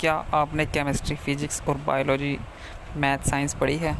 क्या आपने chemistry physics और बायोलॉजी मैथ साइंस पढ़ी है?